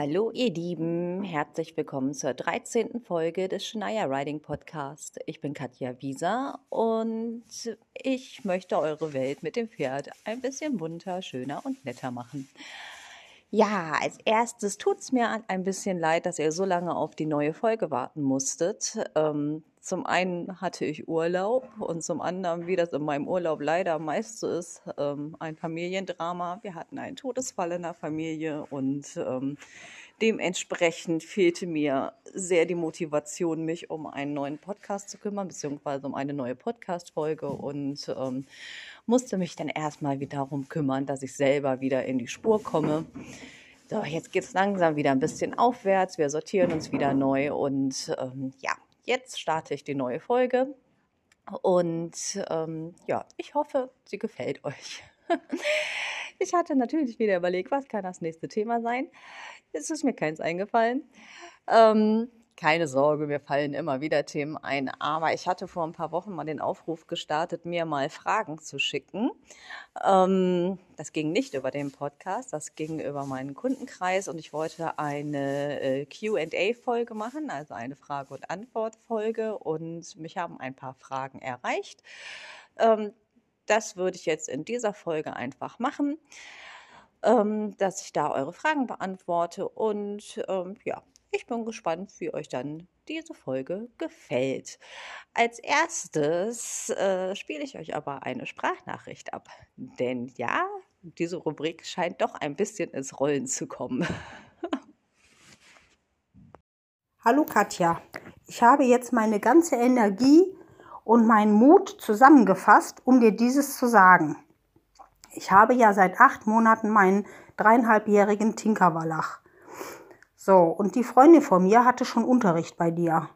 Hallo ihr Lieben, herzlich willkommen zur 13. Folge des Schneier Riding Podcast. Ich bin Katja Wieser und ich möchte eure Welt mit dem Pferd ein bisschen bunter, schöner und netter machen. Ja, als erstes tut es mir ein bisschen leid, dass ihr so lange auf die neue Folge warten musstet. Ähm, zum einen hatte ich Urlaub und zum anderen, wie das in meinem Urlaub leider meist so ist, ähm, ein Familiendrama. Wir hatten einen Todesfall in der Familie und ähm, dementsprechend fehlte mir sehr die Motivation, mich um einen neuen Podcast zu kümmern, beziehungsweise um eine neue Podcast-Folge und ähm, musste mich dann erstmal wieder darum kümmern, dass ich selber wieder in die Spur komme. So, jetzt geht es langsam wieder ein bisschen aufwärts. Wir sortieren uns wieder neu und ähm, ja, jetzt starte ich die neue Folge. Und ähm, ja, ich hoffe, sie gefällt euch. ich hatte natürlich wieder überlegt, was kann das nächste Thema sein. Es ist mir keins eingefallen. Ähm, keine Sorge, mir fallen immer wieder Themen ein. Aber ich hatte vor ein paar Wochen mal den Aufruf gestartet, mir mal Fragen zu schicken. Ähm, das ging nicht über den Podcast, das ging über meinen Kundenkreis und ich wollte eine äh, QA-Folge machen, also eine Frage- und Antwort-Folge. Und mich haben ein paar Fragen erreicht. Ähm, das würde ich jetzt in dieser Folge einfach machen ähm, dass ich da eure Fragen beantworte. Und ähm, ja, ich bin gespannt, wie euch dann diese Folge gefällt. Als erstes äh, spiele ich euch aber eine Sprachnachricht ab. Denn ja, diese Rubrik scheint doch ein bisschen ins Rollen zu kommen. Hallo Katja, ich habe jetzt meine ganze Energie und meinen Mut zusammengefasst, um dir dieses zu sagen. Ich habe ja seit acht Monaten meinen dreieinhalbjährigen Tinkerwallach. So, und die Freundin von mir hatte schon Unterricht bei dir.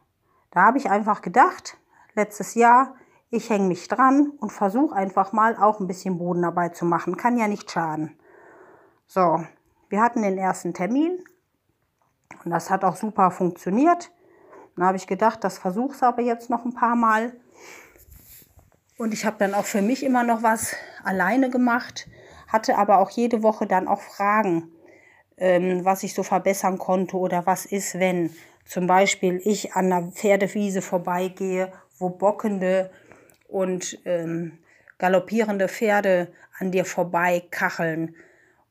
Da habe ich einfach gedacht, letztes Jahr, ich hänge mich dran und versuche einfach mal auch ein bisschen Bodenarbeit zu machen. Kann ja nicht schaden. So, wir hatten den ersten Termin und das hat auch super funktioniert. Dann habe ich gedacht, das versuch's aber jetzt noch ein paar Mal. Und ich habe dann auch für mich immer noch was alleine gemacht, hatte aber auch jede Woche dann auch Fragen ähm, was ich so verbessern konnte oder was ist, wenn zum Beispiel ich an einer Pferdewiese vorbeigehe, wo bockende und ähm, galoppierende Pferde an dir vorbei kacheln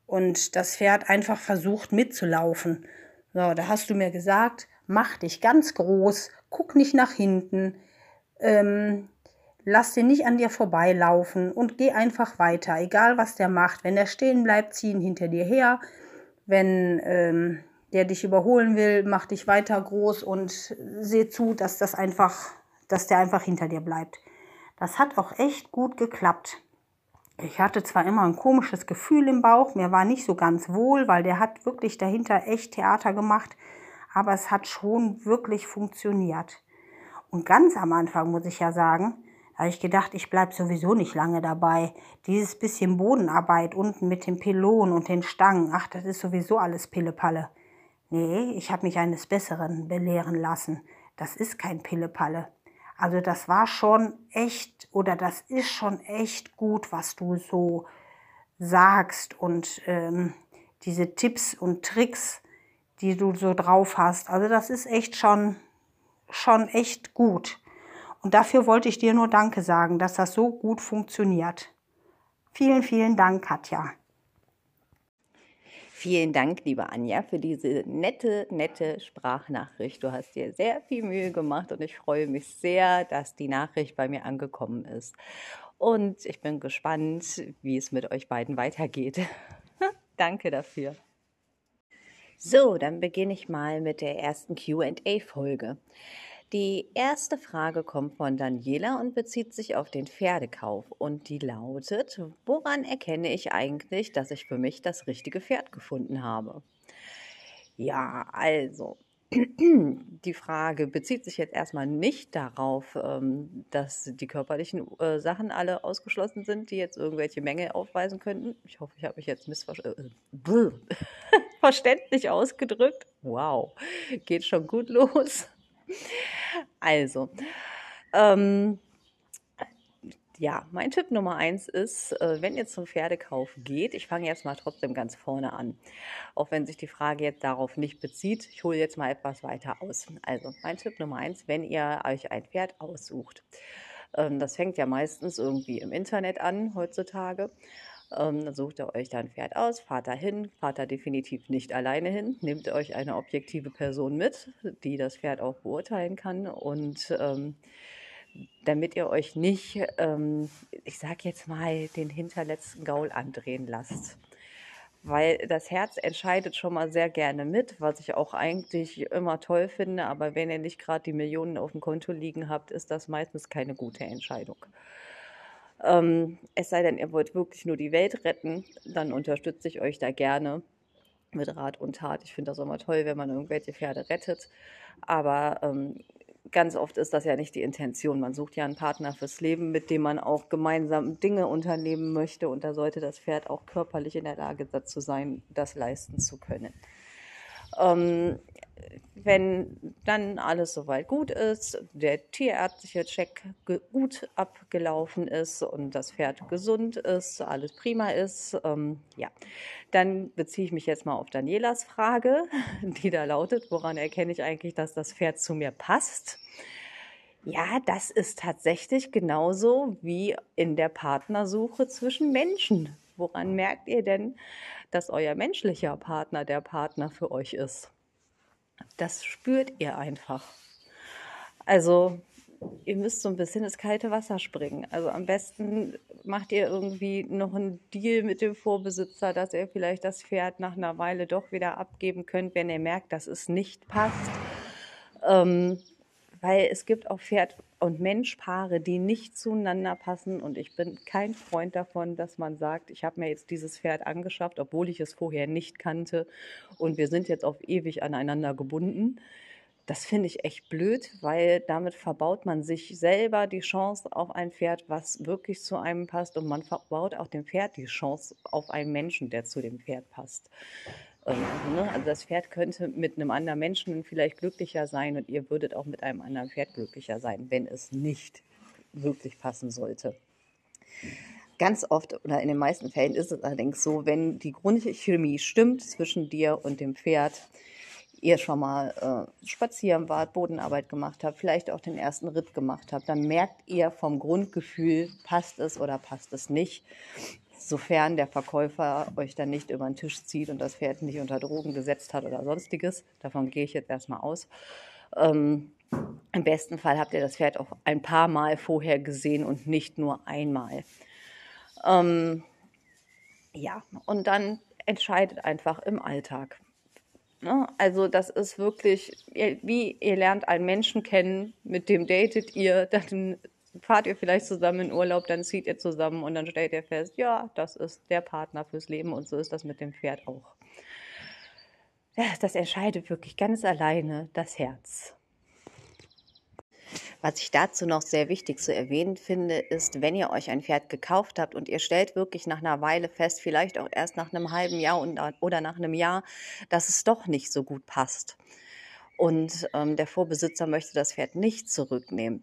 und das Pferd einfach versucht mitzulaufen. So, da hast du mir gesagt, mach dich ganz groß, guck nicht nach hinten, ähm, lass den nicht an dir vorbeilaufen und geh einfach weiter, egal was der macht. Wenn er stehen bleibt, zieh ihn hinter dir her. Wenn ähm, der dich überholen will, mach dich weiter groß und seh zu, dass das einfach, dass der einfach hinter dir bleibt. Das hat auch echt gut geklappt. Ich hatte zwar immer ein komisches Gefühl im Bauch, mir war nicht so ganz wohl, weil der hat wirklich dahinter echt Theater gemacht, aber es hat schon wirklich funktioniert. Und ganz am Anfang muss ich ja sagen, habe ich gedacht, ich bleibe sowieso nicht lange dabei. Dieses bisschen Bodenarbeit unten mit dem Pylon und den Stangen, ach, das ist sowieso alles Pillepalle. Nee, ich habe mich eines Besseren belehren lassen. Das ist kein Pillepalle. Also das war schon echt oder das ist schon echt gut, was du so sagst und ähm, diese Tipps und Tricks, die du so drauf hast. Also das ist echt schon, schon echt gut. Und dafür wollte ich dir nur Danke sagen, dass das so gut funktioniert. Vielen, vielen Dank, Katja. Vielen Dank, liebe Anja, für diese nette, nette Sprachnachricht. Du hast dir sehr viel Mühe gemacht und ich freue mich sehr, dass die Nachricht bei mir angekommen ist. Und ich bin gespannt, wie es mit euch beiden weitergeht. Danke dafür. So, dann beginne ich mal mit der ersten QA-Folge. Die erste Frage kommt von Daniela und bezieht sich auf den Pferdekauf und die lautet, woran erkenne ich eigentlich, dass ich für mich das richtige Pferd gefunden habe? Ja, also, die Frage bezieht sich jetzt erstmal nicht darauf, ähm, dass die körperlichen äh, Sachen alle ausgeschlossen sind, die jetzt irgendwelche Mängel aufweisen könnten. Ich hoffe, ich habe mich jetzt missverständlich ausgedrückt. Wow, geht schon gut los. Also, ähm, ja, mein Tipp Nummer eins ist, äh, wenn ihr zum Pferdekauf geht, ich fange jetzt mal trotzdem ganz vorne an, auch wenn sich die Frage jetzt darauf nicht bezieht. Ich hole jetzt mal etwas weiter aus. Also, mein Tipp Nummer eins, wenn ihr euch ein Pferd aussucht. Ähm, das fängt ja meistens irgendwie im Internet an heutzutage. Ähm, dann sucht ihr euch da ein Pferd aus, fahrt da hin, fahrt da definitiv nicht alleine hin, nehmt euch eine objektive Person mit, die das Pferd auch beurteilen kann und ähm, damit ihr euch nicht, ähm, ich sag jetzt mal, den hinterletzten Gaul andrehen lasst. Weil das Herz entscheidet schon mal sehr gerne mit, was ich auch eigentlich immer toll finde. Aber wenn ihr nicht gerade die Millionen auf dem Konto liegen habt, ist das meistens keine gute Entscheidung. Ähm, es sei denn, ihr wollt wirklich nur die Welt retten, dann unterstütze ich euch da gerne mit Rat und Tat. Ich finde das immer toll, wenn man irgendwelche Pferde rettet. Aber ähm, ganz oft ist das ja nicht die Intention. Man sucht ja einen Partner fürs Leben, mit dem man auch gemeinsam Dinge unternehmen möchte. Und da sollte das Pferd auch körperlich in der Lage dazu sein, das leisten zu können. Ähm, wenn dann alles soweit gut ist, der tierärztliche Check gut abgelaufen ist und das Pferd gesund ist, alles prima ist, ähm, ja, dann beziehe ich mich jetzt mal auf Danielas Frage, die da lautet, woran erkenne ich eigentlich, dass das Pferd zu mir passt? Ja, das ist tatsächlich genauso wie in der Partnersuche zwischen Menschen. Woran merkt ihr denn, dass euer menschlicher Partner der Partner für euch ist? Das spürt ihr einfach. Also ihr müsst so ein bisschen ins kalte Wasser springen. Also am besten macht ihr irgendwie noch einen Deal mit dem Vorbesitzer, dass ihr vielleicht das Pferd nach einer Weile doch wieder abgeben könnt, wenn ihr merkt, dass es nicht passt. Ähm, weil es gibt auch Pferd- und Menschpaare, die nicht zueinander passen. Und ich bin kein Freund davon, dass man sagt, ich habe mir jetzt dieses Pferd angeschafft, obwohl ich es vorher nicht kannte. Und wir sind jetzt auf ewig aneinander gebunden. Das finde ich echt blöd, weil damit verbaut man sich selber die Chance auf ein Pferd, was wirklich zu einem passt. Und man verbaut auch dem Pferd die Chance auf einen Menschen, der zu dem Pferd passt. Ne? Also das Pferd könnte mit einem anderen Menschen vielleicht glücklicher sein und ihr würdet auch mit einem anderen Pferd glücklicher sein, wenn es nicht wirklich passen sollte. Ganz oft oder in den meisten Fällen ist es allerdings so, wenn die Grundchemie stimmt zwischen dir und dem Pferd, ihr schon mal äh, spazieren wart, Bodenarbeit gemacht habt, vielleicht auch den ersten Ritt gemacht habt, dann merkt ihr vom Grundgefühl, passt es oder passt es nicht sofern der Verkäufer euch dann nicht über den Tisch zieht und das Pferd nicht unter Drogen gesetzt hat oder sonstiges. Davon gehe ich jetzt erstmal aus. Ähm, Im besten Fall habt ihr das Pferd auch ein paar Mal vorher gesehen und nicht nur einmal. Ähm, ja, und dann entscheidet einfach im Alltag. Ne? Also das ist wirklich, wie ihr lernt einen Menschen kennen, mit dem datet ihr, dann fahrt ihr vielleicht zusammen in Urlaub, dann zieht ihr zusammen und dann stellt ihr fest, ja, das ist der Partner fürs Leben und so ist das mit dem Pferd auch. Das entscheidet wirklich ganz alleine das Herz. Was ich dazu noch sehr wichtig zu erwähnen finde, ist, wenn ihr euch ein Pferd gekauft habt und ihr stellt wirklich nach einer Weile fest, vielleicht auch erst nach einem halben Jahr oder nach einem Jahr, dass es doch nicht so gut passt. Und ähm, der Vorbesitzer möchte das Pferd nicht zurücknehmen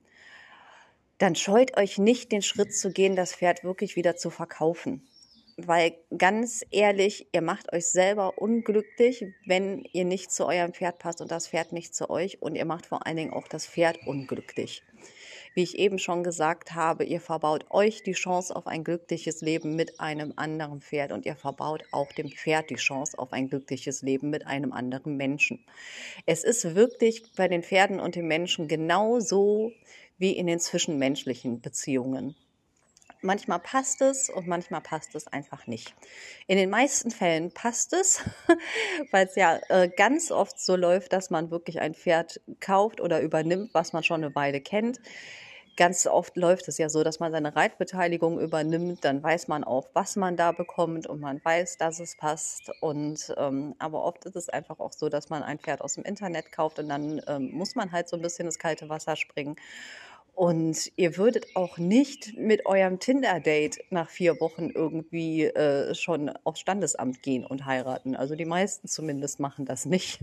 dann scheut euch nicht, den Schritt zu gehen, das Pferd wirklich wieder zu verkaufen. Weil ganz ehrlich, ihr macht euch selber unglücklich, wenn ihr nicht zu eurem Pferd passt und das Pferd nicht zu euch. Und ihr macht vor allen Dingen auch das Pferd unglücklich. Wie ich eben schon gesagt habe, ihr verbaut euch die Chance auf ein glückliches Leben mit einem anderen Pferd und ihr verbaut auch dem Pferd die Chance auf ein glückliches Leben mit einem anderen Menschen. Es ist wirklich bei den Pferden und den Menschen genauso wie in den zwischenmenschlichen Beziehungen. Manchmal passt es und manchmal passt es einfach nicht. In den meisten Fällen passt es, weil es ja äh, ganz oft so läuft, dass man wirklich ein Pferd kauft oder übernimmt, was man schon eine Weile kennt. Ganz oft läuft es ja so, dass man seine Reitbeteiligung übernimmt, dann weiß man auch, was man da bekommt und man weiß, dass es passt. Und ähm, aber oft ist es einfach auch so, dass man ein Pferd aus dem Internet kauft und dann ähm, muss man halt so ein bisschen ins kalte Wasser springen. Und ihr würdet auch nicht mit eurem Tinder-Date nach vier Wochen irgendwie äh, schon aufs Standesamt gehen und heiraten. Also die meisten zumindest machen das nicht.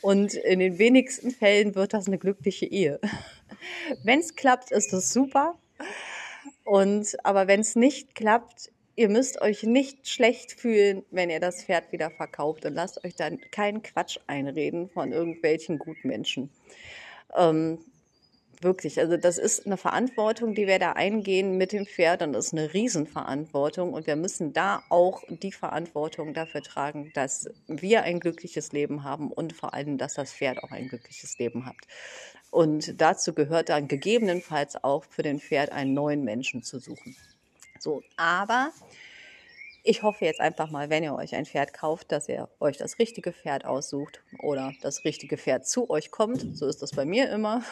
Und in den wenigsten Fällen wird das eine glückliche Ehe. Wenn es klappt, ist das super. Und aber wenn es nicht klappt, ihr müsst euch nicht schlecht fühlen, wenn ihr das Pferd wieder verkauft und lasst euch dann keinen Quatsch einreden von irgendwelchen Gutmenschen. Ähm, wirklich, also das ist eine Verantwortung, die wir da eingehen mit dem Pferd und das ist eine Riesenverantwortung und wir müssen da auch die Verantwortung dafür tragen, dass wir ein glückliches Leben haben und vor allem, dass das Pferd auch ein glückliches Leben hat. Und dazu gehört dann gegebenenfalls auch für den Pferd einen neuen Menschen zu suchen. So, aber ich hoffe jetzt einfach mal, wenn ihr euch ein Pferd kauft, dass ihr euch das richtige Pferd aussucht oder das richtige Pferd zu euch kommt. So ist das bei mir immer.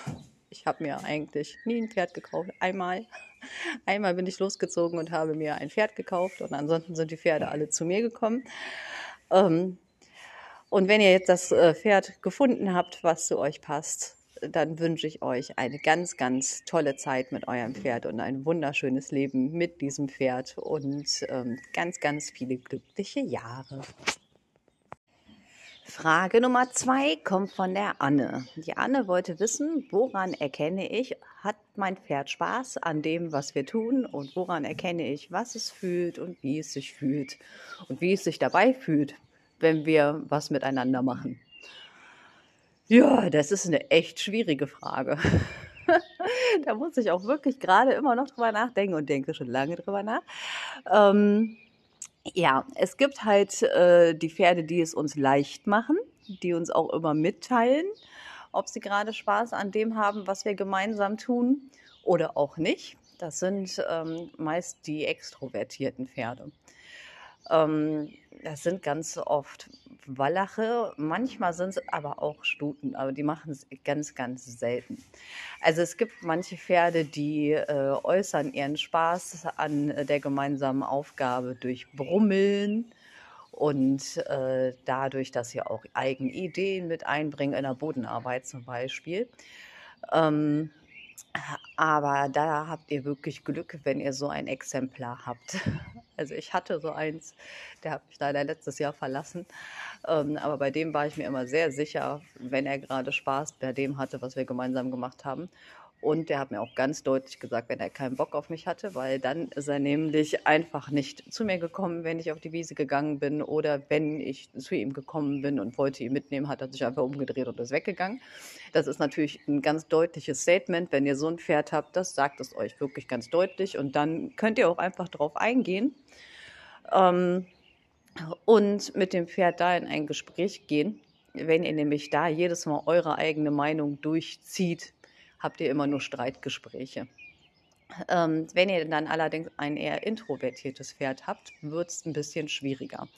Ich habe mir eigentlich nie ein Pferd gekauft. Einmal. Einmal bin ich losgezogen und habe mir ein Pferd gekauft und ansonsten sind die Pferde alle zu mir gekommen. Ähm, und wenn ihr jetzt das äh, Pferd gefunden habt, was zu euch passt, dann wünsche ich euch eine ganz, ganz tolle Zeit mit eurem Pferd und ein wunderschönes Leben mit diesem Pferd und ähm, ganz, ganz viele glückliche Jahre. Frage Nummer zwei kommt von der Anne. Die Anne wollte wissen, woran erkenne ich, hat mein Pferd Spaß an dem, was wir tun und woran erkenne ich, was es fühlt und wie es sich fühlt und wie es sich dabei fühlt, wenn wir was miteinander machen. Ja, das ist eine echt schwierige Frage. da muss ich auch wirklich gerade immer noch drüber nachdenken und denke schon lange drüber nach. Ähm, ja, es gibt halt äh, die Pferde, die es uns leicht machen, die uns auch immer mitteilen, ob sie gerade Spaß an dem haben, was wir gemeinsam tun oder auch nicht. Das sind ähm, meist die extrovertierten Pferde. Ähm, das sind ganz oft Wallache, manchmal sind es aber auch Stuten, aber die machen es ganz, ganz selten. Also es gibt manche Pferde, die äh, äußern ihren Spaß an der gemeinsamen Aufgabe durch Brummeln und äh, dadurch, dass sie auch eigene Ideen mit einbringen in der Bodenarbeit zum Beispiel. Ähm, aber da habt ihr wirklich Glück, wenn ihr so ein Exemplar habt. Also ich hatte so eins, der hat mich leider letztes Jahr verlassen. Ähm, aber bei dem war ich mir immer sehr sicher, wenn er gerade Spaß bei dem hatte, was wir gemeinsam gemacht haben. Und der hat mir auch ganz deutlich gesagt, wenn er keinen Bock auf mich hatte, weil dann ist er nämlich einfach nicht zu mir gekommen, wenn ich auf die Wiese gegangen bin oder wenn ich zu ihm gekommen bin und wollte ihn mitnehmen, hat er sich einfach umgedreht und ist weggegangen. Das ist natürlich ein ganz deutliches Statement. Wenn ihr so ein Pferd habt, das sagt es euch wirklich ganz deutlich und dann könnt ihr auch einfach darauf eingehen ähm, und mit dem Pferd da in ein Gespräch gehen. Wenn ihr nämlich da jedes Mal eure eigene Meinung durchzieht, habt ihr immer nur Streitgespräche. Ähm, wenn ihr dann allerdings ein eher introvertiertes Pferd habt, wird es ein bisschen schwieriger.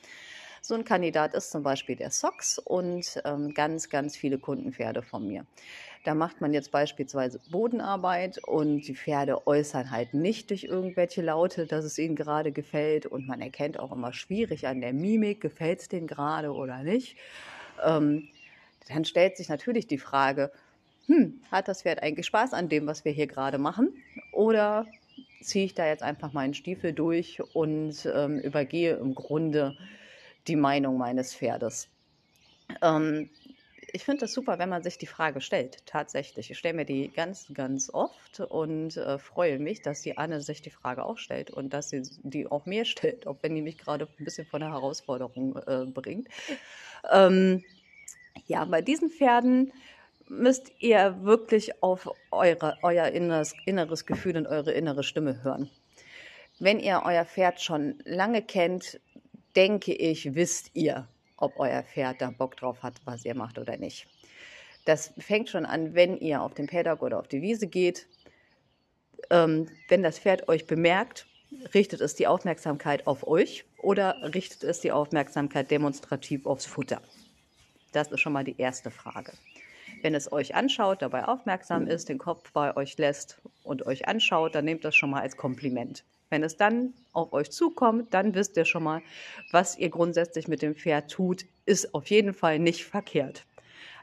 So ein Kandidat ist zum Beispiel der Sox und ähm, ganz, ganz viele Kundenpferde von mir. Da macht man jetzt beispielsweise Bodenarbeit und die Pferde äußern halt nicht durch irgendwelche Laute, dass es ihnen gerade gefällt. Und man erkennt auch immer schwierig an der Mimik, gefällt es denen gerade oder nicht. Ähm, dann stellt sich natürlich die Frage, hm, hat das Pferd eigentlich Spaß an dem, was wir hier gerade machen? Oder ziehe ich da jetzt einfach meinen Stiefel durch und ähm, übergehe im Grunde die Meinung meines Pferdes? Ähm, ich finde das super, wenn man sich die Frage stellt. Tatsächlich. Ich stelle mir die ganz, ganz oft und äh, freue mich, dass die Anne sich die Frage auch stellt und dass sie die auch mir stellt, auch wenn die mich gerade ein bisschen von der Herausforderung äh, bringt. Ähm, ja, bei diesen Pferden müsst ihr wirklich auf eure, euer inneres, inneres Gefühl und eure innere Stimme hören. Wenn ihr euer Pferd schon lange kennt, denke ich, wisst ihr, ob euer Pferd da Bock drauf hat, was ihr macht oder nicht. Das fängt schon an, wenn ihr auf den Paddock oder auf die Wiese geht. Ähm, wenn das Pferd euch bemerkt, richtet es die Aufmerksamkeit auf euch oder richtet es die Aufmerksamkeit demonstrativ aufs Futter? Das ist schon mal die erste Frage. Wenn es euch anschaut, dabei aufmerksam ist, den Kopf bei euch lässt und euch anschaut, dann nehmt das schon mal als Kompliment. Wenn es dann auf euch zukommt, dann wisst ihr schon mal, was ihr grundsätzlich mit dem Pferd tut, ist auf jeden Fall nicht verkehrt.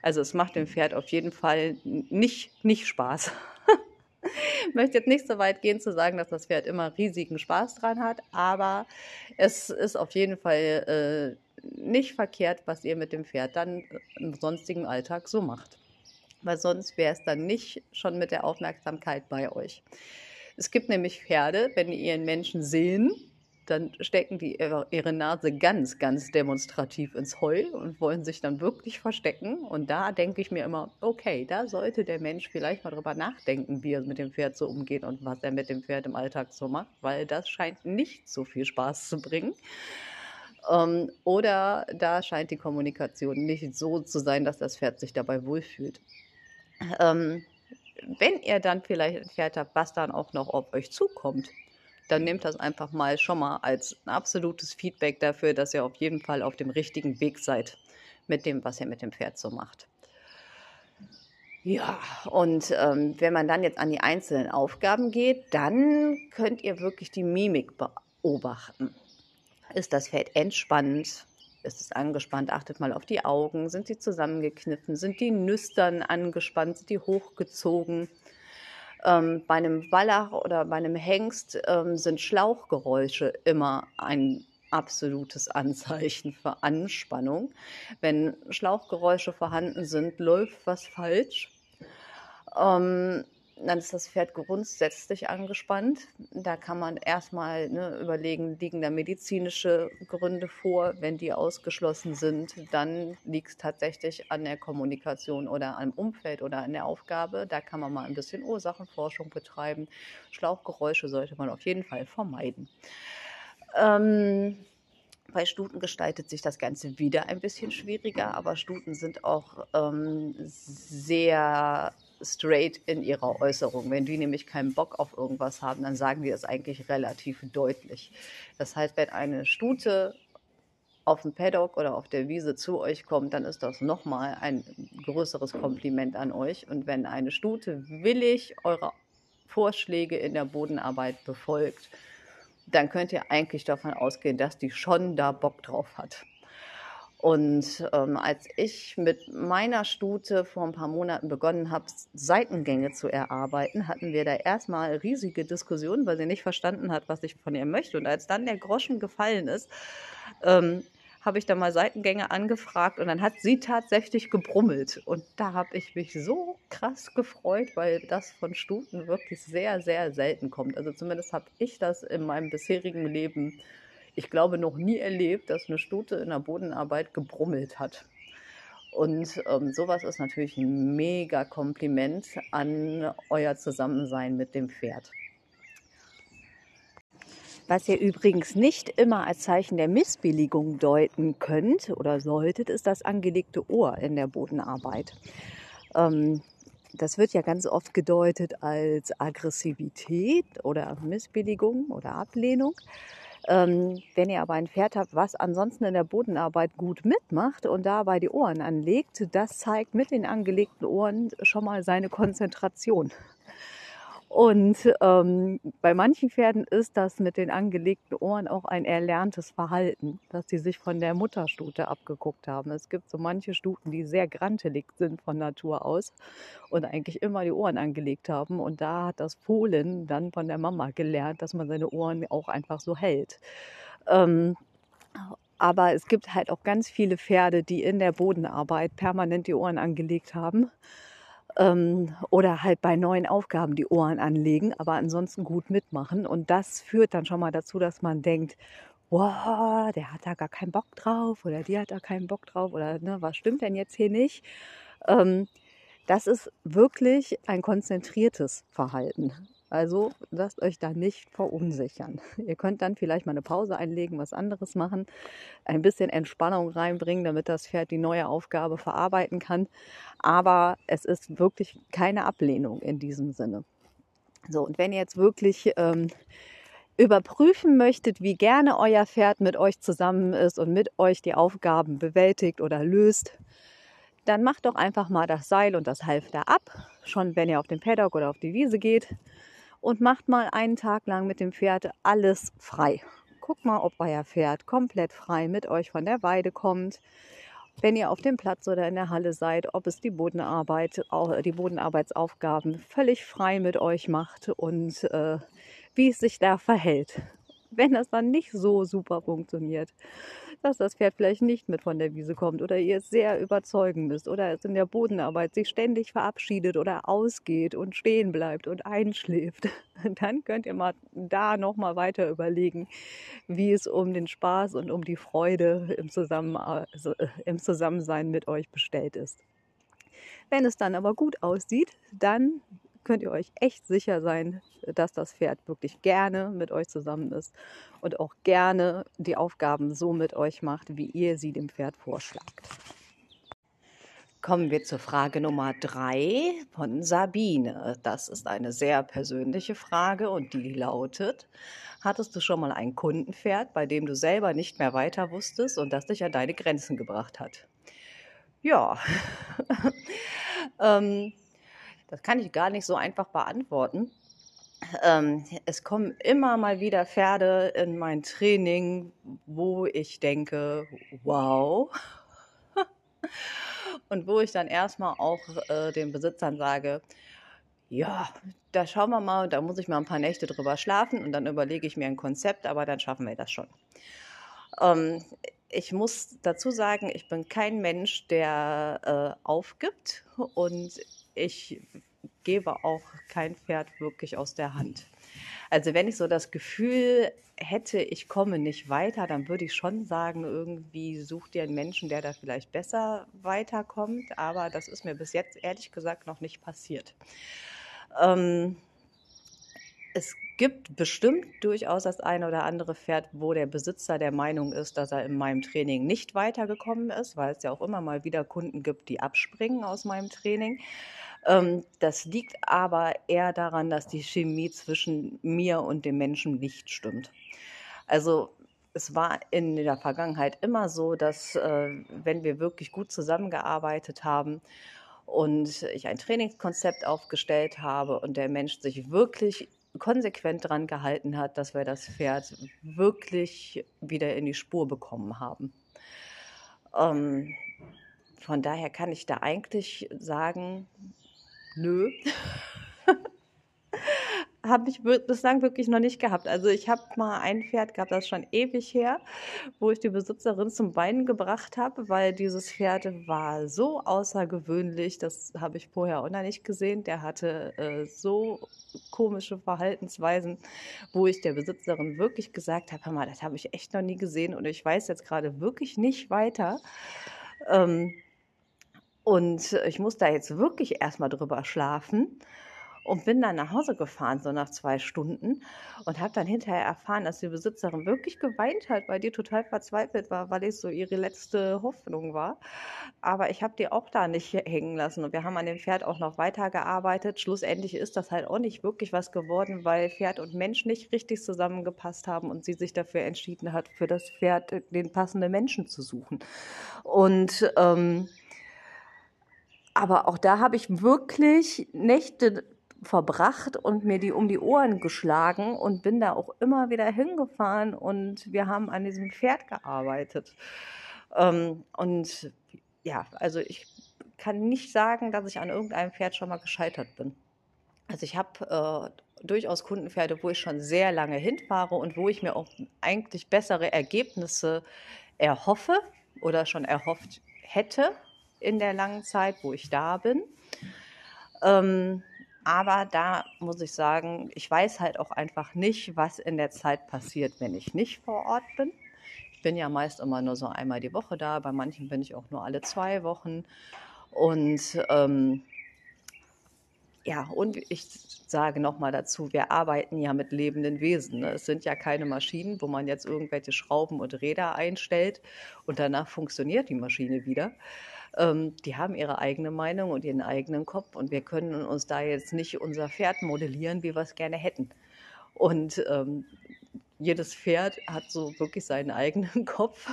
Also es macht dem Pferd auf jeden Fall nicht, nicht Spaß. ich möchte jetzt nicht so weit gehen zu sagen, dass das Pferd immer riesigen Spaß dran hat, aber es ist auf jeden Fall äh, nicht verkehrt, was ihr mit dem Pferd dann im sonstigen Alltag so macht weil sonst wäre es dann nicht schon mit der Aufmerksamkeit bei euch. Es gibt nämlich Pferde, wenn die ihren Menschen sehen, dann stecken die ihre Nase ganz, ganz demonstrativ ins Heu und wollen sich dann wirklich verstecken. Und da denke ich mir immer, okay, da sollte der Mensch vielleicht mal drüber nachdenken, wie er mit dem Pferd so umgeht und was er mit dem Pferd im Alltag so macht, weil das scheint nicht so viel Spaß zu bringen. Ähm, oder da scheint die Kommunikation nicht so zu sein, dass das Pferd sich dabei wohlfühlt. Ähm, wenn ihr dann vielleicht ein Pferd habt, was dann auch noch auf euch zukommt, dann nehmt das einfach mal schon mal als absolutes Feedback dafür, dass ihr auf jeden Fall auf dem richtigen Weg seid mit dem, was ihr mit dem Pferd so macht. Ja, und ähm, wenn man dann jetzt an die einzelnen Aufgaben geht, dann könnt ihr wirklich die Mimik beobachten. Ist das Pferd entspannt? Ist es angespannt? Achtet mal auf die Augen. Sind sie zusammengekniffen? Sind die Nüstern angespannt? Sind die hochgezogen? Ähm, bei einem Wallach oder bei einem Hengst ähm, sind Schlauchgeräusche immer ein absolutes Anzeichen für Anspannung. Wenn Schlauchgeräusche vorhanden sind, läuft was falsch. Ähm, dann ist das Pferd grundsätzlich angespannt. Da kann man erstmal ne, überlegen, liegen da medizinische Gründe vor. Wenn die ausgeschlossen sind, dann liegt es tatsächlich an der Kommunikation oder am Umfeld oder an der Aufgabe. Da kann man mal ein bisschen Ursachenforschung betreiben. Schlauchgeräusche sollte man auf jeden Fall vermeiden. Ähm, bei Stuten gestaltet sich das Ganze wieder ein bisschen schwieriger, aber Stuten sind auch ähm, sehr straight in ihrer Äußerung. Wenn die nämlich keinen Bock auf irgendwas haben, dann sagen die das eigentlich relativ deutlich. Das heißt, wenn eine Stute auf dem Paddock oder auf der Wiese zu euch kommt, dann ist das nochmal ein größeres Kompliment an euch. Und wenn eine Stute willig eure Vorschläge in der Bodenarbeit befolgt, dann könnt ihr eigentlich davon ausgehen, dass die schon da Bock drauf hat. Und ähm, als ich mit meiner Stute vor ein paar Monaten begonnen habe, Seitengänge zu erarbeiten, hatten wir da erstmal riesige Diskussionen, weil sie nicht verstanden hat, was ich von ihr möchte. Und als dann der Groschen gefallen ist, ähm, habe ich da mal Seitengänge angefragt und dann hat sie tatsächlich gebrummelt. Und da habe ich mich so krass gefreut, weil das von Stuten wirklich sehr, sehr selten kommt. Also zumindest habe ich das in meinem bisherigen Leben ich glaube, noch nie erlebt, dass eine Stute in der Bodenarbeit gebrummelt hat. Und ähm, sowas ist natürlich ein mega Kompliment an euer Zusammensein mit dem Pferd. Was ihr übrigens nicht immer als Zeichen der Missbilligung deuten könnt oder solltet, ist das angelegte Ohr in der Bodenarbeit. Ähm, das wird ja ganz oft gedeutet als Aggressivität oder Missbilligung oder Ablehnung. Ähm, wenn ihr aber ein Pferd habt, was ansonsten in der Bodenarbeit gut mitmacht und dabei die Ohren anlegt, das zeigt mit den angelegten Ohren schon mal seine Konzentration. Und ähm, bei manchen Pferden ist das mit den angelegten Ohren auch ein erlerntes Verhalten, dass sie sich von der Mutterstute abgeguckt haben. Es gibt so manche Stuten, die sehr grantelig sind von Natur aus und eigentlich immer die Ohren angelegt haben. Und da hat das Fohlen dann von der Mama gelernt, dass man seine Ohren auch einfach so hält. Ähm, aber es gibt halt auch ganz viele Pferde, die in der Bodenarbeit permanent die Ohren angelegt haben ähm, oder halt bei neuen Aufgaben die Ohren anlegen, aber ansonsten gut mitmachen. Und das führt dann schon mal dazu, dass man denkt, wow, der hat da gar keinen Bock drauf oder die hat da keinen Bock drauf oder ne, was stimmt denn jetzt hier nicht? Ähm, das ist wirklich ein konzentriertes Verhalten. Also lasst euch da nicht verunsichern. Ihr könnt dann vielleicht mal eine Pause einlegen, was anderes machen, ein bisschen Entspannung reinbringen, damit das Pferd die neue Aufgabe verarbeiten kann. Aber es ist wirklich keine Ablehnung in diesem Sinne. So, und wenn ihr jetzt wirklich ähm, überprüfen möchtet, wie gerne euer Pferd mit euch zusammen ist und mit euch die Aufgaben bewältigt oder löst, dann macht doch einfach mal das Seil und das Halfter ab, schon wenn ihr auf den Paddock oder auf die Wiese geht und macht mal einen Tag lang mit dem Pferd alles frei. Guckt mal, ob euer Pferd komplett frei mit euch von der Weide kommt. Wenn ihr auf dem Platz oder in der Halle seid, ob es die Bodenarbeit, die Bodenarbeitsaufgaben völlig frei mit euch macht und äh, wie es sich da verhält. wenn das dann nicht so super funktioniert, dass das Pferd vielleicht nicht mit von der Wiese kommt oder ihr es sehr überzeugen müsst oder es in der Bodenarbeit sich ständig verabschiedet oder ausgeht und stehen bleibt und einschläft, dann könnt ihr mal da nochmal weiter überlegen, wie es um den Spaß und um die Freude im, Zusammen also im Zusammensein mit euch bestellt ist. Wenn es dann aber gut aussieht, dann könnt ihr euch echt sicher sein, dass das Pferd wirklich gerne mit euch zusammen ist und auch gerne die Aufgaben so mit euch macht, wie ihr sie dem Pferd vorschlagt. Kommen wir zur Frage Nummer drei von Sabine. Das ist eine sehr persönliche Frage und die lautet, hattest du schon mal ein Kundenpferd, bei dem du selber nicht mehr weiter wusstest und das dich an deine Grenzen gebracht hat? Ja, ähm, das kann ich gar nicht so einfach beantworten. Ähm, es kommen immer mal wieder Pferde in mein Training, wo ich denke, wow. Und wo ich dann erstmal auch äh, den Besitzern sage, ja, da schauen wir mal, da muss ich mal ein paar Nächte drüber schlafen und dann überlege ich mir ein Konzept, aber dann schaffen wir das schon. Ähm, ich muss dazu sagen, ich bin kein Mensch, der äh, aufgibt und ich gebe auch kein Pferd wirklich aus der Hand. Also wenn ich so das Gefühl hätte, ich komme nicht weiter, dann würde ich schon sagen, irgendwie such dir einen Menschen, der da vielleicht besser weiterkommt. Aber das ist mir bis jetzt ehrlich gesagt noch nicht passiert. Ähm, es gibt bestimmt durchaus das eine oder andere Pferd, wo der Besitzer der Meinung ist, dass er in meinem Training nicht weitergekommen ist, weil es ja auch immer mal wieder Kunden gibt, die abspringen aus meinem Training. Ähm, das liegt aber eher daran, dass die Chemie zwischen mir und dem Menschen nicht stimmt. Also es war in der Vergangenheit immer so, dass äh, wenn wir wirklich gut zusammengearbeitet haben und ich ein Trainingskonzept aufgestellt habe und der Mensch sich wirklich konsequent daran gehalten hat, dass wir das Pferd wirklich wieder in die Spur bekommen haben. Ähm, von daher kann ich da eigentlich sagen, nö. habe ich bislang wirklich noch nicht gehabt. Also ich habe mal ein Pferd gehabt, das schon ewig her, wo ich die Besitzerin zum Weinen gebracht habe, weil dieses Pferd war so außergewöhnlich, das habe ich vorher auch noch nicht gesehen. Der hatte äh, so komische Verhaltensweisen, wo ich der Besitzerin wirklich gesagt habe, mal, das habe ich echt noch nie gesehen und ich weiß jetzt gerade wirklich nicht weiter. Ähm, und ich muss da jetzt wirklich erstmal drüber schlafen und bin dann nach Hause gefahren, so nach zwei Stunden und habe dann hinterher erfahren, dass die Besitzerin wirklich geweint hat, weil die total verzweifelt war, weil ich so ihre letzte Hoffnung war. Aber ich habe die auch da nicht hängen lassen und wir haben an dem Pferd auch noch weitergearbeitet. Schlussendlich ist das halt auch nicht wirklich was geworden, weil Pferd und Mensch nicht richtig zusammengepasst haben und sie sich dafür entschieden hat, für das Pferd den passenden Menschen zu suchen. Und ähm, aber auch da habe ich wirklich Nächte verbracht und mir die um die Ohren geschlagen und bin da auch immer wieder hingefahren und wir haben an diesem Pferd gearbeitet. Ähm, und ja, also ich kann nicht sagen, dass ich an irgendeinem Pferd schon mal gescheitert bin. Also ich habe äh, durchaus Kundenpferde, wo ich schon sehr lange hinfahre und wo ich mir auch eigentlich bessere Ergebnisse erhoffe oder schon erhofft hätte in der langen Zeit, wo ich da bin. Ähm, aber da muss ich sagen, ich weiß halt auch einfach nicht, was in der Zeit passiert, wenn ich nicht vor Ort bin. Ich bin ja meist immer nur so einmal die Woche da, bei manchen bin ich auch nur alle zwei Wochen. Und ähm, ja, und ich sage nochmal dazu, wir arbeiten ja mit lebenden Wesen. Ne? Es sind ja keine Maschinen, wo man jetzt irgendwelche Schrauben und Räder einstellt und danach funktioniert die Maschine wieder, ähm, die haben ihre eigene Meinung und ihren eigenen Kopf und wir können uns da jetzt nicht unser Pferd modellieren, wie wir es gerne hätten. Und ähm, jedes Pferd hat so wirklich seinen eigenen Kopf.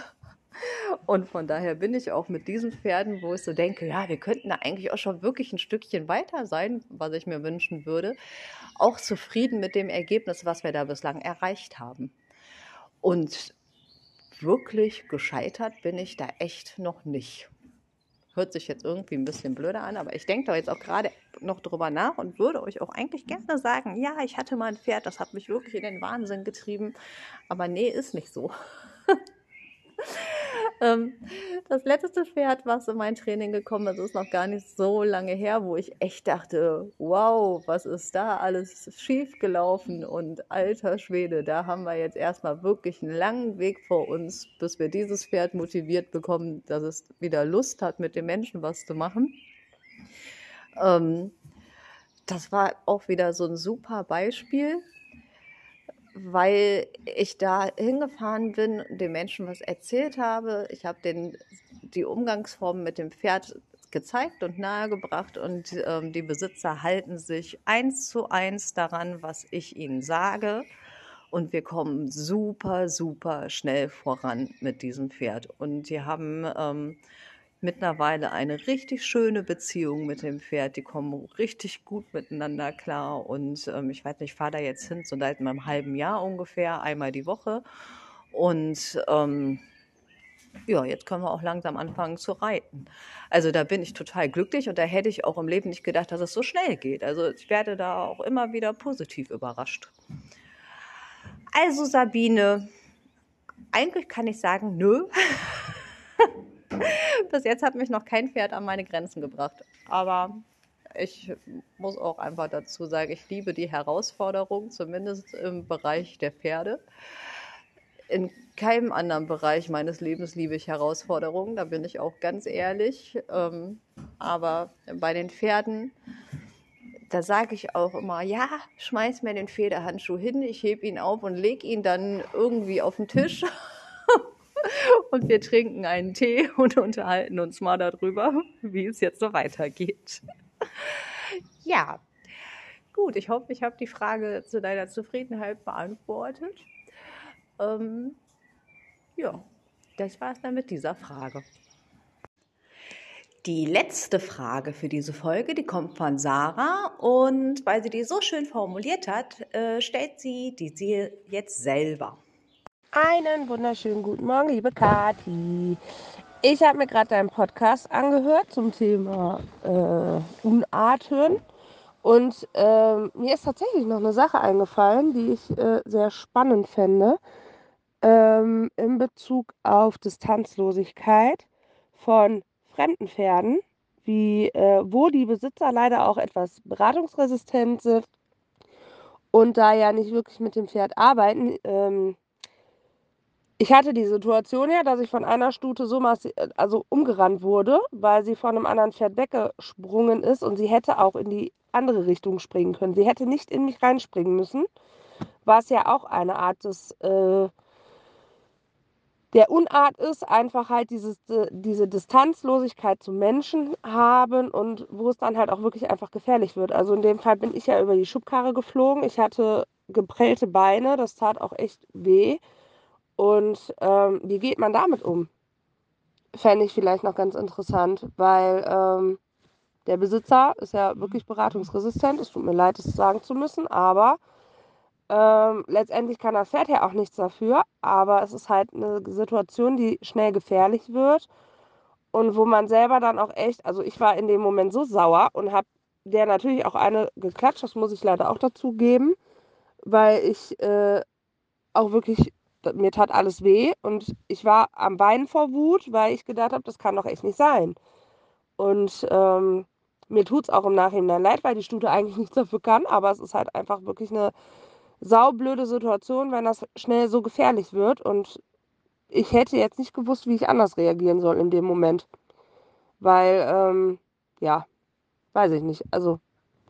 Und von daher bin ich auch mit diesen Pferden, wo ich so denke, ja, wir könnten da eigentlich auch schon wirklich ein Stückchen weiter sein, was ich mir wünschen würde, auch zufrieden mit dem Ergebnis, was wir da bislang erreicht haben. Und wirklich gescheitert bin ich da echt noch nicht. Hört sich jetzt irgendwie ein bisschen blöder an, aber ich denke da jetzt auch gerade noch drüber nach und würde euch auch eigentlich gerne sagen, ja, ich hatte mal ein Pferd, das hat mich wirklich in den Wahnsinn getrieben. Aber nee, ist nicht so. ähm, das letzte Pferd, was in mein Training gekommen ist, ist noch gar nicht so lange her, wo ich echt dachte, wow, was ist da alles schief gelaufen und alter Schwede, da haben wir jetzt erstmal wirklich einen langen Weg vor uns, bis wir dieses Pferd motiviert bekommen, dass es wieder Lust hat, mit den Menschen was zu machen. Ähm, das war auch wieder so ein super Beispiel weil ich da hingefahren bin, den Menschen was erzählt habe. Ich habe den die Umgangsform mit dem Pferd gezeigt und nahegebracht und ähm, die Besitzer halten sich eins zu eins daran, was ich ihnen sage. Und wir kommen super, super schnell voran mit diesem Pferd. Und die haben ähm, mittlerweile eine richtig schöne Beziehung mit dem Pferd. Die kommen richtig gut miteinander klar. Und ähm, ich weiß nicht, ich fahre da jetzt hin, so seit einem halben Jahr ungefähr, einmal die Woche. Und ähm, ja, jetzt können wir auch langsam anfangen zu reiten. Also da bin ich total glücklich und da hätte ich auch im Leben nicht gedacht, dass es so schnell geht. Also ich werde da auch immer wieder positiv überrascht. Also Sabine, eigentlich kann ich sagen, nö. Bis jetzt hat mich noch kein Pferd an meine Grenzen gebracht. Aber ich muss auch einfach dazu sagen, ich liebe die Herausforderung, zumindest im Bereich der Pferde. In keinem anderen Bereich meines Lebens liebe ich Herausforderungen, da bin ich auch ganz ehrlich. Ähm, aber bei den Pferden, da sage ich auch immer, ja, schmeiß mir den Federhandschuh hin, ich hebe ihn auf und lege ihn dann irgendwie auf den Tisch und wir trinken einen Tee und unterhalten uns mal darüber, wie es jetzt so weitergeht. Ja, gut, ich hoffe, ich habe die Frage zu deiner Zufriedenheit beantwortet. Ähm, ja, das war es dann mit dieser Frage. Die letzte Frage für diese Folge, die kommt von Sarah und weil sie die so schön formuliert hat, äh, stellt sie die sie jetzt selber. Einen wunderschönen guten Morgen, liebe Kathi. Ich habe mir gerade deinen Podcast angehört zum Thema äh, Unarten. Und äh, mir ist tatsächlich noch eine Sache eingefallen, die ich äh, sehr spannend fände ähm, in Bezug auf Distanzlosigkeit von fremden Pferden, wie, äh, wo die Besitzer leider auch etwas beratungsresistent sind und da ja nicht wirklich mit dem Pferd arbeiten. Ähm, ich hatte die Situation ja, dass ich von einer Stute so massiv, also umgerannt wurde, weil sie von einem anderen Pferd weggesprungen ist und sie hätte auch in die andere Richtung springen können. Sie hätte nicht in mich reinspringen müssen, was ja auch eine Art des äh, der Unart ist, einfach halt dieses, diese Distanzlosigkeit zum Menschen haben und wo es dann halt auch wirklich einfach gefährlich wird. Also in dem Fall bin ich ja über die Schubkarre geflogen. Ich hatte geprellte Beine, das tat auch echt weh. Und ähm, wie geht man damit um? Fände ich vielleicht noch ganz interessant, weil ähm, der Besitzer ist ja wirklich beratungsresistent. Es tut mir leid, es sagen zu müssen, aber ähm, letztendlich kann das Pferd ja auch nichts dafür. Aber es ist halt eine Situation, die schnell gefährlich wird und wo man selber dann auch echt, also ich war in dem Moment so sauer und habe der natürlich auch eine geklatscht, das muss ich leider auch dazu geben, weil ich äh, auch wirklich mir tat alles weh und ich war am Bein vor Wut, weil ich gedacht habe, das kann doch echt nicht sein. Und ähm, mir tut es auch im Nachhinein leid, weil die Stute eigentlich nichts dafür kann, aber es ist halt einfach wirklich eine saublöde Situation, wenn das schnell so gefährlich wird und ich hätte jetzt nicht gewusst, wie ich anders reagieren soll in dem Moment. Weil, ähm, ja, weiß ich nicht. Also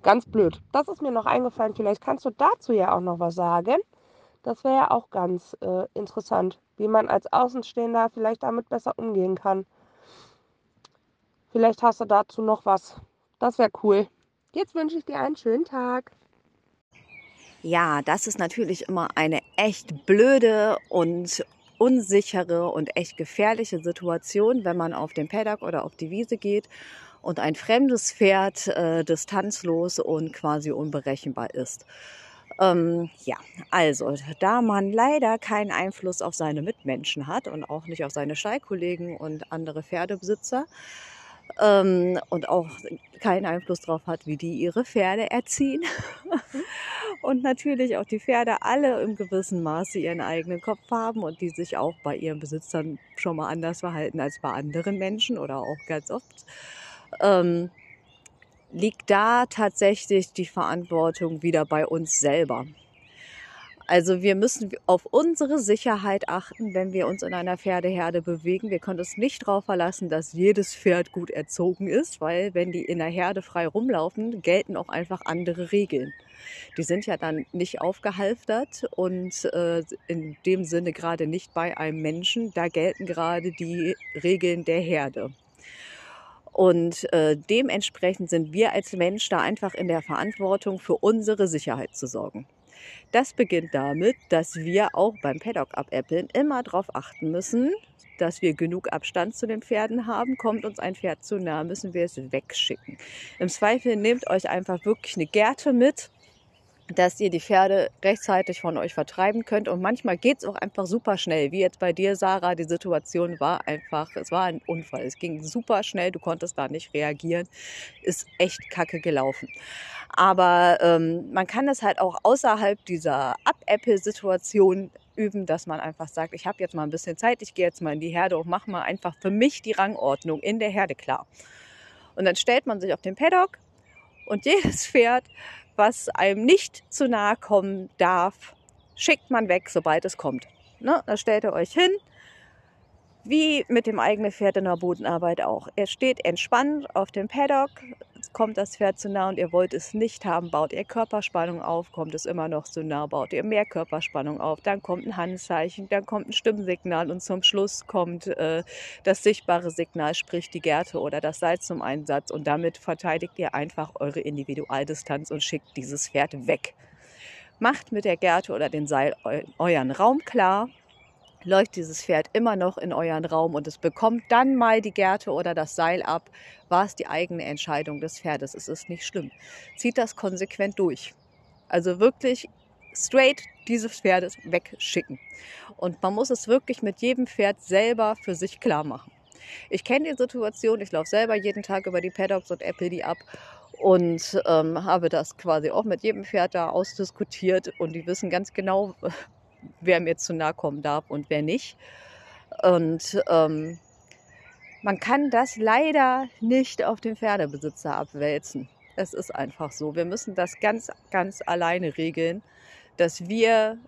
ganz blöd. Das ist mir noch eingefallen. Vielleicht kannst du dazu ja auch noch was sagen. Das wäre ja auch ganz äh, interessant, wie man als Außenstehender vielleicht damit besser umgehen kann. Vielleicht hast du dazu noch was. Das wäre cool. Jetzt wünsche ich dir einen schönen Tag. Ja, das ist natürlich immer eine echt blöde und unsichere und echt gefährliche Situation, wenn man auf den Paddock oder auf die Wiese geht und ein fremdes Pferd äh, distanzlos und quasi unberechenbar ist. Ähm, ja, also da man leider keinen Einfluss auf seine Mitmenschen hat und auch nicht auf seine Stallkollegen und andere Pferdebesitzer, ähm, und auch keinen Einfluss darauf hat, wie die ihre Pferde erziehen. und natürlich auch die Pferde alle im gewissen Maße ihren eigenen Kopf haben und die sich auch bei ihren Besitzern schon mal anders verhalten als bei anderen Menschen oder auch ganz oft. Ähm, liegt da tatsächlich die Verantwortung wieder bei uns selber. Also wir müssen auf unsere Sicherheit achten, wenn wir uns in einer Pferdeherde bewegen. Wir können uns nicht darauf verlassen, dass jedes Pferd gut erzogen ist, weil wenn die in der Herde frei rumlaufen, gelten auch einfach andere Regeln. Die sind ja dann nicht aufgehalftert und äh, in dem Sinne gerade nicht bei einem Menschen. Da gelten gerade die Regeln der Herde. Und äh, dementsprechend sind wir als Mensch da einfach in der Verantwortung, für unsere Sicherheit zu sorgen. Das beginnt damit, dass wir auch beim Paddock abäppeln immer darauf achten müssen, dass wir genug Abstand zu den Pferden haben. Kommt uns ein Pferd zu nah, müssen wir es wegschicken. Im Zweifel nehmt euch einfach wirklich eine Gerte mit, dass ihr die Pferde rechtzeitig von euch vertreiben könnt. Und manchmal geht es auch einfach super schnell. Wie jetzt bei dir, Sarah, die Situation war einfach, es war ein Unfall. Es ging super schnell, du konntest da nicht reagieren. Ist echt kacke gelaufen. Aber ähm, man kann es halt auch außerhalb dieser Up-Apple-Situation üben, dass man einfach sagt, ich habe jetzt mal ein bisschen Zeit, ich gehe jetzt mal in die Herde und mache mal einfach für mich die Rangordnung in der Herde klar. Und dann stellt man sich auf den Paddock und jedes Pferd was einem nicht zu nahe kommen darf, schickt man weg, sobald es kommt. Ne? Da stellt ihr euch hin, wie mit dem eigenen Pferd in der Bodenarbeit auch. Er steht entspannt auf dem Paddock, kommt das Pferd zu nah und ihr wollt es nicht haben, baut ihr Körperspannung auf, kommt es immer noch zu nah, baut ihr mehr Körperspannung auf, dann kommt ein Handzeichen, dann kommt ein Stimmsignal und zum Schluss kommt äh, das sichtbare Signal, sprich die Gerte oder das Seil zum Einsatz und damit verteidigt ihr einfach eure Individualdistanz und schickt dieses Pferd weg. Macht mit der Gerte oder dem Seil euren Raum klar, läuft dieses Pferd immer noch in euren Raum und es bekommt dann mal die Gerte oder das Seil ab, war es die eigene Entscheidung des Pferdes. Es ist nicht schlimm. Zieht das konsequent durch. Also wirklich straight dieses Pferdes wegschicken. Und man muss es wirklich mit jedem Pferd selber für sich klar machen. Ich kenne die Situation, ich laufe selber jeden Tag über die Paddocks und apple die ab und ähm, habe das quasi auch mit jedem Pferd da ausdiskutiert und die wissen ganz genau, wer mir zu nahe kommen darf und wer nicht. Und ähm, man kann das leider nicht auf den Pferdebesitzer abwälzen. Es ist einfach so. Wir müssen das ganz, ganz alleine regeln, dass wir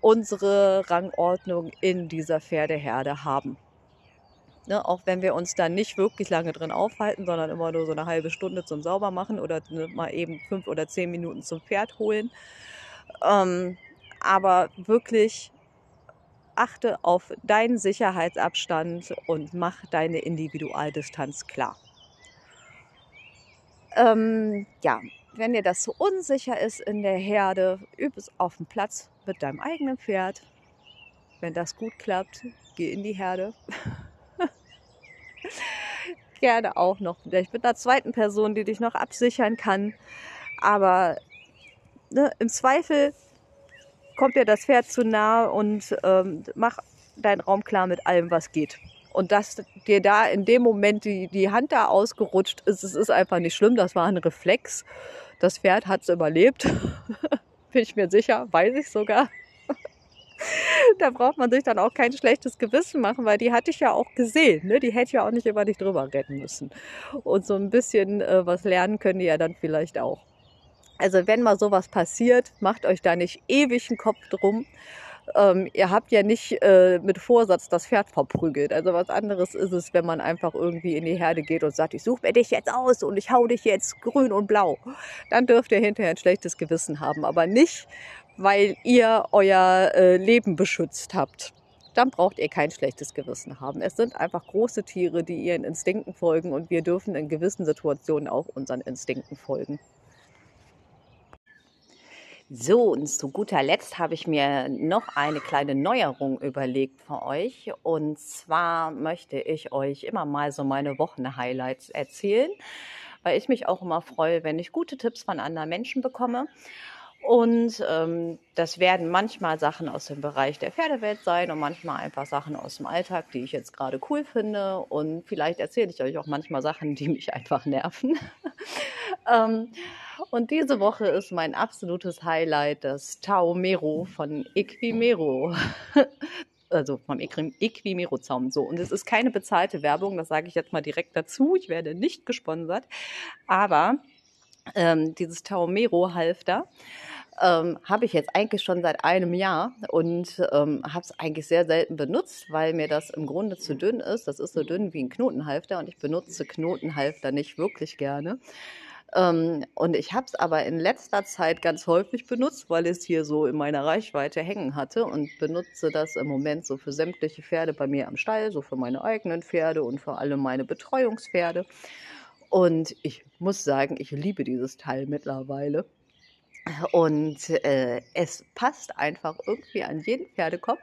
unsere Rangordnung in dieser Pferdeherde haben. Ne, auch wenn wir uns da nicht wirklich lange drin aufhalten, sondern immer nur so eine halbe Stunde zum Saubermachen oder mal eben fünf oder zehn Minuten zum Pferd holen. Ähm, aber wirklich achte auf deinen Sicherheitsabstand und mach deine Individualdistanz klar. Ähm, ja, wenn dir das so unsicher ist in der Herde, üb es auf dem Platz mit deinem eigenen Pferd. Wenn das gut klappt, geh in die Herde. Gerne auch noch vielleicht mit einer zweiten Person, die dich noch absichern kann. Aber ne, im Zweifel kommt dir das Pferd zu nah und ähm, mach deinen Raum klar mit allem, was geht. Und dass dir da in dem Moment die, die Hand da ausgerutscht ist, es ist einfach nicht schlimm. Das war ein Reflex. Das Pferd hat es überlebt. Bin ich mir sicher, weiß ich sogar. da braucht man sich dann auch kein schlechtes Gewissen machen, weil die hatte ich ja auch gesehen. Ne? Die hätte ja auch nicht über dich drüber retten müssen. Und so ein bisschen äh, was lernen können die ja dann vielleicht auch. Also wenn mal sowas passiert, macht euch da nicht ewig einen Kopf drum. Ähm, ihr habt ja nicht äh, mit Vorsatz das Pferd verprügelt. Also was anderes ist es, wenn man einfach irgendwie in die Herde geht und sagt, ich suche mir dich jetzt aus und ich hau dich jetzt grün und blau. Dann dürft ihr hinterher ein schlechtes Gewissen haben, aber nicht, weil ihr euer äh, Leben beschützt habt. Dann braucht ihr kein schlechtes Gewissen haben. Es sind einfach große Tiere, die ihren Instinkten folgen und wir dürfen in gewissen Situationen auch unseren Instinkten folgen. So, und zu guter Letzt habe ich mir noch eine kleine Neuerung überlegt für euch. Und zwar möchte ich euch immer mal so meine Wochenhighlights erzählen, weil ich mich auch immer freue, wenn ich gute Tipps von anderen Menschen bekomme. Und ähm, das werden manchmal Sachen aus dem Bereich der Pferdewelt sein und manchmal einfach Sachen aus dem Alltag, die ich jetzt gerade cool finde. Und vielleicht erzähle ich euch auch manchmal Sachen, die mich einfach nerven. ähm, und diese Woche ist mein absolutes Highlight das Tao Mero von Equimero. also vom Equimero-Zaum. So, und es ist keine bezahlte Werbung, das sage ich jetzt mal direkt dazu. Ich werde nicht gesponsert. Aber ähm, dieses Taomero-Halfter ähm, habe ich jetzt eigentlich schon seit einem Jahr und ähm, habe es eigentlich sehr selten benutzt, weil mir das im Grunde zu dünn ist. Das ist so dünn wie ein Knotenhalfter und ich benutze Knotenhalfter nicht wirklich gerne. Ähm, und ich habe es aber in letzter Zeit ganz häufig benutzt, weil es hier so in meiner Reichweite hängen hatte und benutze das im Moment so für sämtliche Pferde bei mir am Stall, so für meine eigenen Pferde und vor allem meine Betreuungspferde. Und ich muss sagen, ich liebe dieses Teil mittlerweile. Und äh, es passt einfach irgendwie an jeden Pferdekopf.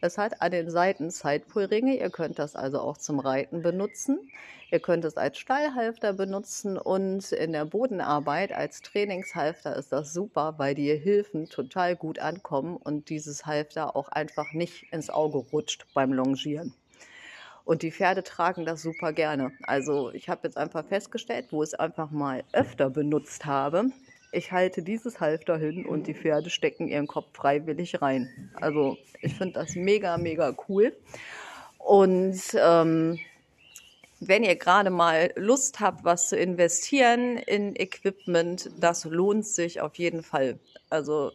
Es hat an den Seiten Zeitpulringe. Ihr könnt das also auch zum Reiten benutzen. Ihr könnt es als Stallhalfter benutzen und in der Bodenarbeit als Trainingshalfter ist das super, weil die Hilfen total gut ankommen und dieses Halfter auch einfach nicht ins Auge rutscht beim Longieren. Und die Pferde tragen das super gerne. Also ich habe jetzt einfach festgestellt, wo ich es einfach mal öfter benutzt habe. Ich halte dieses Halfter hin und die Pferde stecken ihren Kopf freiwillig rein. Also ich finde das mega, mega cool. Und ähm, wenn ihr gerade mal Lust habt, was zu investieren in Equipment, das lohnt sich auf jeden Fall. Also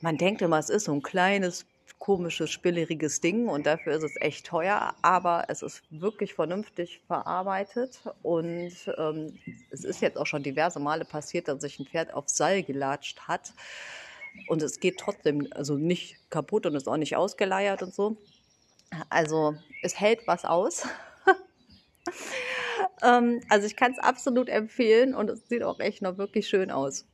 man denkt immer, es ist so ein kleines komisches, spilleriges Ding und dafür ist es echt teuer, aber es ist wirklich vernünftig verarbeitet und ähm, es ist jetzt auch schon diverse Male passiert, dass sich ein Pferd aufs Seil gelatscht hat und es geht trotzdem also nicht kaputt und ist auch nicht ausgeleiert und so. Also es hält was aus. ähm, also ich kann es absolut empfehlen und es sieht auch echt noch wirklich schön aus.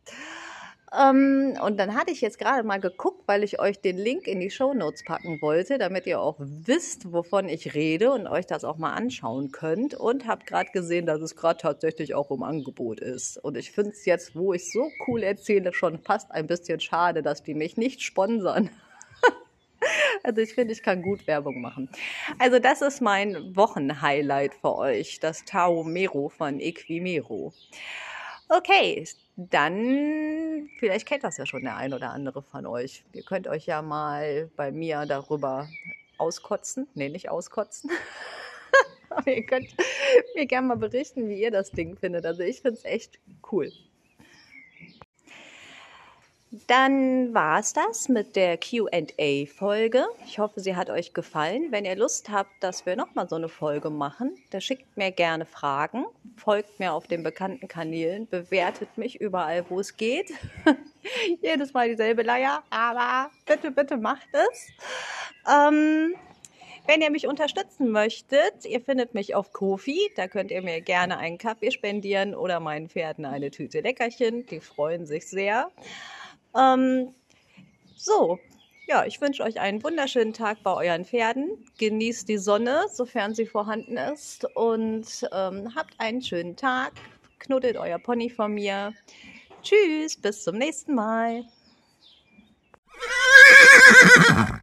Ähm, und dann hatte ich jetzt gerade mal geguckt, weil ich euch den Link in die Show Notes packen wollte, damit ihr auch wisst, wovon ich rede und euch das auch mal anschauen könnt. Und habe gerade gesehen, dass es gerade tatsächlich auch im Angebot ist. Und ich finde es jetzt, wo ich so cool erzähle, schon fast ein bisschen schade, dass die mich nicht sponsern. Also ich finde, ich kann gut Werbung machen. Also das ist mein Wochenhighlight für euch, das Tao Mero von Equimero. Okay, dann, vielleicht kennt das ja schon der ein oder andere von euch. Ihr könnt euch ja mal bei mir darüber auskotzen. Nee, nicht auskotzen. Aber ihr könnt mir gerne mal berichten, wie ihr das Ding findet. Also ich finde es echt cool. Dann war es das mit der QA-Folge. Ich hoffe, sie hat euch gefallen. Wenn ihr Lust habt, dass wir nochmal so eine Folge machen, dann schickt mir gerne Fragen, folgt mir auf den bekannten Kanälen, bewertet mich überall, wo es geht. Jedes Mal dieselbe Leier, aber bitte, bitte macht es. Ähm, wenn ihr mich unterstützen möchtet, ihr findet mich auf Kofi. Da könnt ihr mir gerne einen Kaffee spendieren oder meinen Pferden eine Tüte Leckerchen. Die freuen sich sehr. Ähm, so, ja, ich wünsche euch einen wunderschönen Tag bei euren Pferden. Genießt die Sonne, sofern sie vorhanden ist. Und ähm, habt einen schönen Tag. Knuddelt euer Pony von mir. Tschüss, bis zum nächsten Mal.